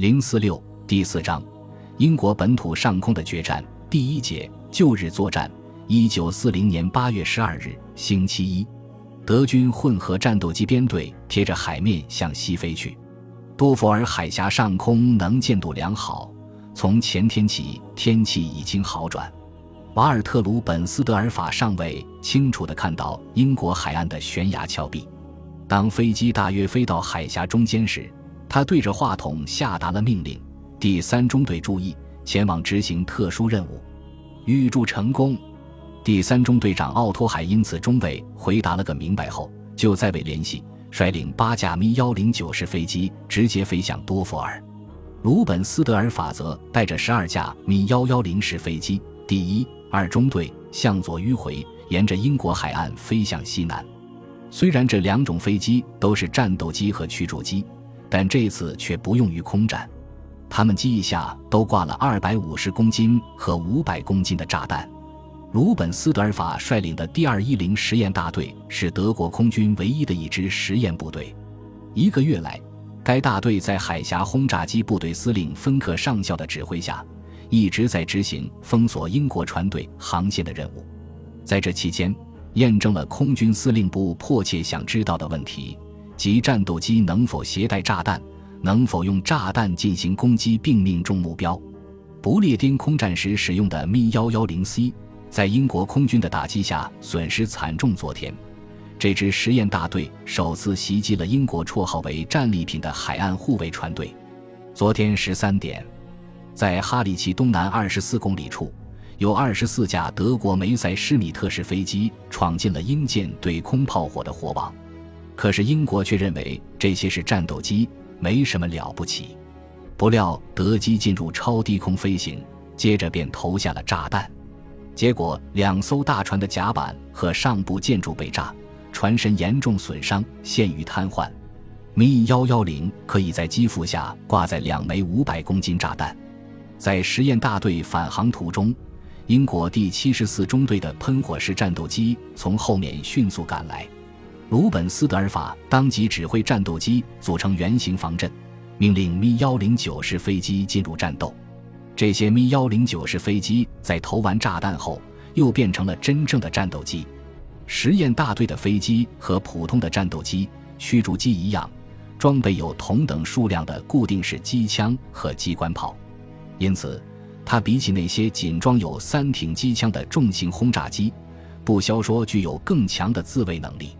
零四六第四章，英国本土上空的决战第一节旧日作战。一九四零年八月十二日，星期一，德军混合战斗机编队贴着海面向西飞去。多佛尔海峡上空能见度良好，从前天起天气已经好转。瓦尔特鲁本斯德尔法上尉清楚地看到英国海岸的悬崖峭壁。当飞机大约飞到海峡中间时，他对着话筒下达了命令：“第三中队注意，前往执行特殊任务，预祝成功。”第三中队长奥托海因此中尉回答了个明白后，就再未联系，率领八架米幺零九式飞机直接飞向多佛尔。鲁本斯德尔法则带着十二架米幺幺零式飞机，第一、二中队向左迂回，沿着英国海岸飞向西南。虽然这两种飞机都是战斗机和驱逐机，但这次却不用于空战，他们机翼下都挂了二百五十公斤和五百公斤的炸弹。鲁本斯德尔法率领的第二一零实验大队是德国空军唯一的一支实验部队。一个月来，该大队在海峡轰炸机部队司令芬克上校的指挥下，一直在执行封锁英国船队航线的任务。在这期间，验证了空军司令部迫切想知道的问题：即战斗机能否携带炸弹，能否用炸弹进行攻击并命中目标。不列颠空战时使用的咪幺幺零 C。在英国空军的打击下，损失惨重。昨天，这支实验大队首次袭击了英国绰号为“战利品”的海岸护卫船队。昨天十三点，在哈里奇东南二十四公里处，有二十四架德国梅塞施米特式飞机闯进了英舰对空炮火的火网。可是英国却认为这些是战斗机，没什么了不起。不料德机进入超低空飞行，接着便投下了炸弹。结果，两艘大船的甲板和上部建筑被炸，船身严重损伤，陷于瘫痪。咪幺幺零可以在机腹下挂载两枚五百公斤炸弹。在实验大队返航途中，英国第七十四中队的喷火式战斗机从后面迅速赶来。鲁本斯德尔法当即指挥战斗机组成圆形防阵，命令咪幺零九式飞机进入战斗。这些咪幺零九式飞机在投完炸弹后，又变成了真正的战斗机。实验大队的飞机和普通的战斗机、驱逐机一样，装备有同等数量的固定式机枪和机关炮，因此，它比起那些仅装有三挺机枪的重型轰炸机，不消说具有更强的自卫能力。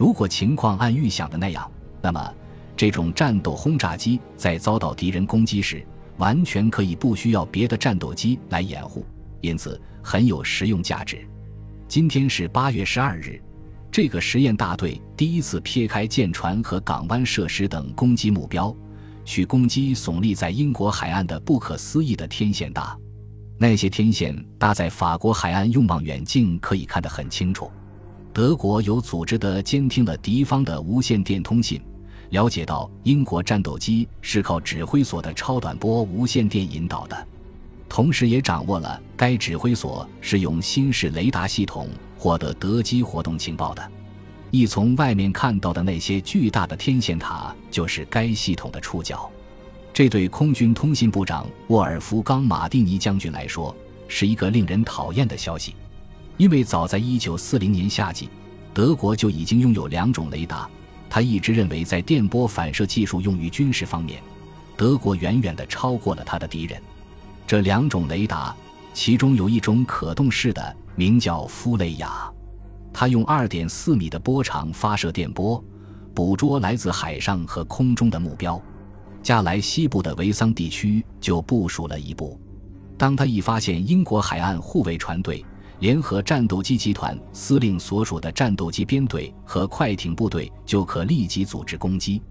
如果情况按预想的那样，那么这种战斗轰炸机在遭到敌人攻击时，完全可以不需要别的战斗机来掩护，因此很有实用价值。今天是八月十二日，这个实验大队第一次撇开舰船和港湾设施等攻击目标，去攻击耸立在英国海岸的不可思议的天线搭。那些天线搭在法国海岸，用望远镜可以看得很清楚。德国有组织地监听了敌方的无线电通信。了解到英国战斗机是靠指挥所的超短波无线电引导的，同时也掌握了该指挥所是用新式雷达系统获得德机活动情报的。一从外面看到的那些巨大的天线塔就是该系统的触角。这对空军通信部长沃尔夫冈·马蒂尼将军来说是一个令人讨厌的消息，因为早在1940年夏季，德国就已经拥有两种雷达。他一直认为，在电波反射技术用于军事方面，德国远远地超过了他的敌人。这两种雷达，其中有一种可动式的，名叫夫雷亚，它用二点四米的波长发射电波，捕捉来自海上和空中的目标。加莱西部的维桑地区就部署了一部。当他一发现英国海岸护卫船队。联合战斗机集团司令所属的战斗机编队和快艇部队就可立即组织攻击。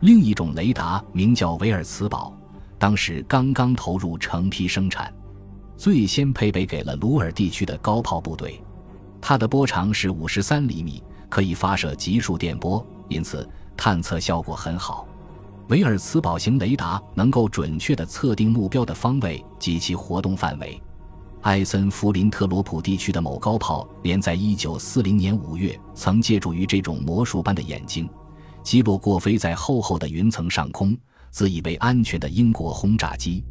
另一种雷达名叫维尔茨堡，当时刚刚投入成批生产，最先配备给了鲁尔地区的高炮部队。它的波长是五十三厘米，可以发射级数电波，因此探测效果很好。维尔茨堡型雷达能够准确地测定目标的方位及其活动范围。埃森弗林特罗普地区的某高炮连在1940年5月曾借助于这种魔术般的眼睛，击落过飞在厚厚的云层上空、自以为安全的英国轰炸机。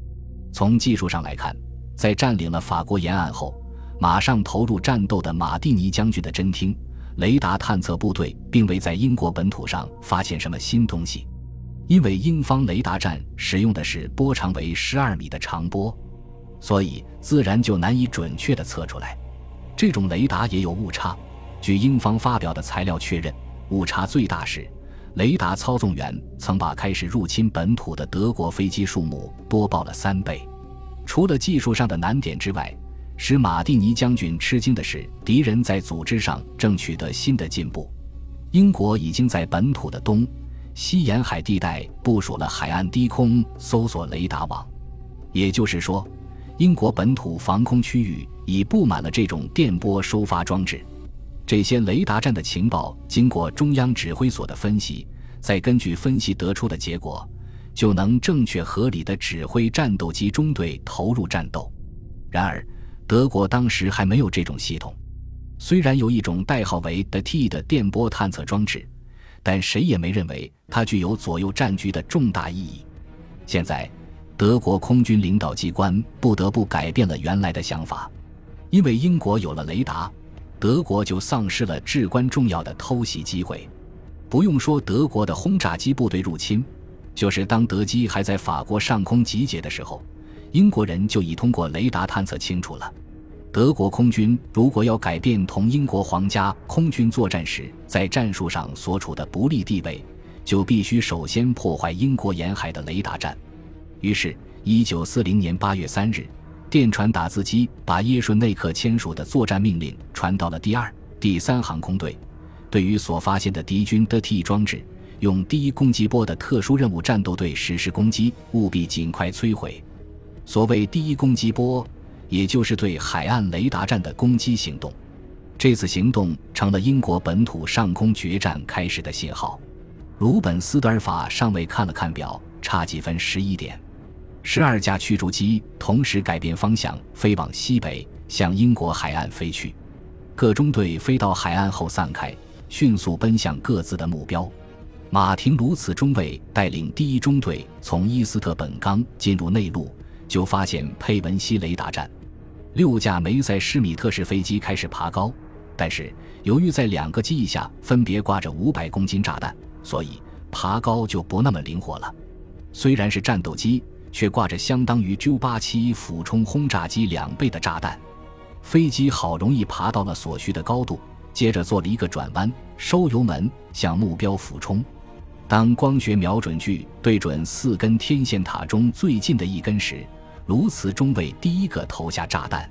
从技术上来看，在占领了法国沿岸后，马上投入战斗的马蒂尼将军的侦听、雷达探测部队并未在英国本土上发现什么新东西，因为英方雷达站使用的是波长为十二米的长波，所以自然就难以准确地测出来。这种雷达也有误差，据英方发表的材料确认，误差最大时。雷达操纵员曾把开始入侵本土的德国飞机数目多报了三倍。除了技术上的难点之外，使马蒂尼将军吃惊的是，敌人在组织上正取得新的进步。英国已经在本土的东西沿海地带部署了海岸低空搜索雷达网，也就是说，英国本土防空区域已布满了这种电波收发装置。这些雷达站的情报经过中央指挥所的分析，再根据分析得出的结果，就能正确合理的指挥战斗机中队投入战斗。然而，德国当时还没有这种系统。虽然有一种代号为 “DT” 的电波探测装置，但谁也没认为它具有左右战局的重大意义。现在，德国空军领导机关不得不改变了原来的想法，因为英国有了雷达。德国就丧失了至关重要的偷袭机会。不用说德国的轰炸机部队入侵，就是当德机还在法国上空集结的时候，英国人就已通过雷达探测清楚了。德国空军如果要改变同英国皇家空军作战时在战术上所处的不利地位，就必须首先破坏英国沿海的雷达站。于是，一九四零年八月三日。电传打字机把耶顺内克签署的作战命令传到了第二、第三航空队。对于所发现的敌军的 T 装置，用第一攻击波的特殊任务战斗队实施攻击，务必尽快摧毁。所谓第一攻击波，也就是对海岸雷达站的攻击行动。这次行动成了英国本土上空决战开始的信号。鲁本斯德尔法上尉看了看表，差几分，十一点。十二架驱逐机同时改变方向，飞往西北，向英国海岸飞去。各中队飞到海岸后散开，迅速奔向各自的目标。马廷·卢茨中尉带领第一中队从伊斯特本冈进入内陆，就发现佩文西雷达站。六架梅塞施米特式飞机开始爬高，但是由于在两个机翼下分别挂着五百公斤炸弹，所以爬高就不那么灵活了。虽然是战斗机。却挂着相当于 J-87 俯冲轰炸机两倍的炸弹，飞机好容易爬到了所需的高度，接着做了一个转弯，收油门向目标俯冲。当光学瞄准具对准四根天线塔中最近的一根时，卢茨中尉第一个投下炸弹，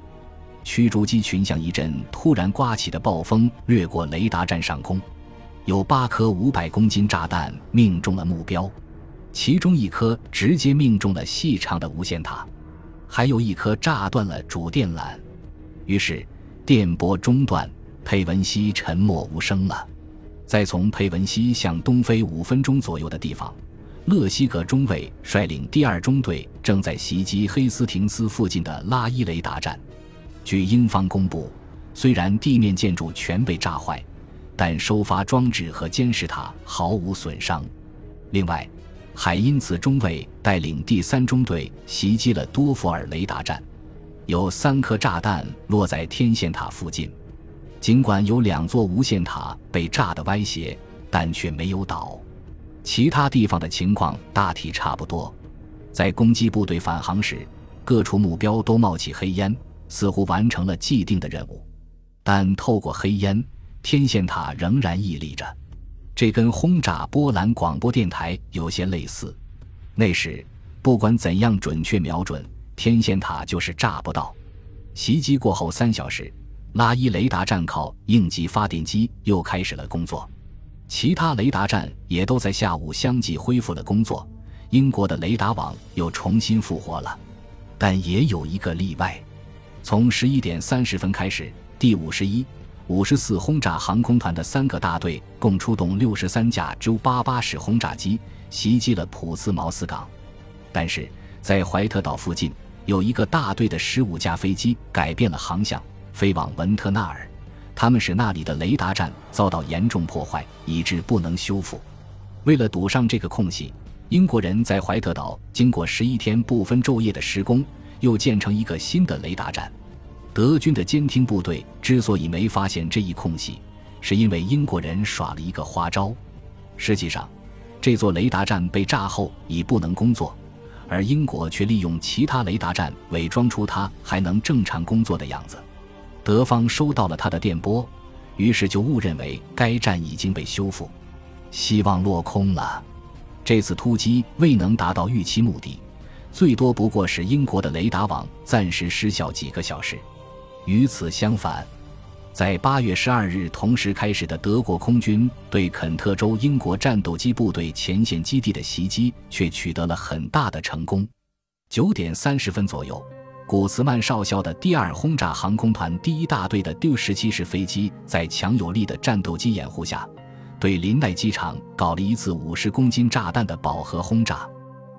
驱逐机群像一阵突然刮起的暴风掠过雷达站上空，有八颗五百公斤炸弹命中了目标。其中一颗直接命中了细长的无线塔，还有一颗炸断了主电缆，于是电波中断，佩文西沉默无声了。在从佩文西向东飞五分钟左右的地方，勒西格中尉率领第二中队正在袭击黑斯廷斯附近的拉伊雷达站。据英方公布，虽然地面建筑全被炸坏，但收发装置和监视塔毫无损伤。另外，海因茨中尉带领第三中队袭击了多佛尔雷达站，有三颗炸弹落在天线塔附近。尽管有两座无线塔被炸得歪斜，但却没有倒。其他地方的情况大体差不多。在攻击部队返航时，各处目标都冒起黑烟，似乎完成了既定的任务。但透过黑烟，天线塔仍然屹立着。这跟轰炸波兰广播电台有些类似。那时，不管怎样准确瞄准，天线塔就是炸不到。袭击过后三小时，拉伊雷达站靠应急发电机又开始了工作，其他雷达站也都在下午相继恢复了工作。英国的雷达网又重新复活了，但也有一个例外：从十一点三十分开始，第五十一。五十四轰炸航空团的三个大队共出动六十三架 J-88 式轰炸机，袭击了普斯茅斯港。但是在怀特岛附近，有一个大队的十五架飞机改变了航向，飞往文特纳尔。他们使那里的雷达站遭到严重破坏，以致不能修复。为了堵上这个空隙，英国人在怀特岛经过十一天不分昼夜的施工，又建成一个新的雷达站。德军的监听部队之所以没发现这一空隙，是因为英国人耍了一个花招。实际上，这座雷达站被炸后已不能工作，而英国却利用其他雷达站伪装出它还能正常工作的样子。德方收到了他的电波，于是就误认为该站已经被修复，希望落空了。这次突击未能达到预期目的，最多不过是英国的雷达网暂时失效几个小时。与此相反，在八月十二日同时开始的德国空军对肯特州英国战斗机部队前线基地的袭击却取得了很大的成功。九点三十分左右，古茨曼少校的第二轰炸航空团第一大队的 D 十七式飞机在强有力的战斗机掩护下，对林奈机场搞了一次五十公斤炸弹的饱和轰炸，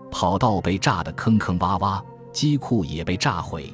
跑道被炸得坑坑洼洼，机库也被炸毁。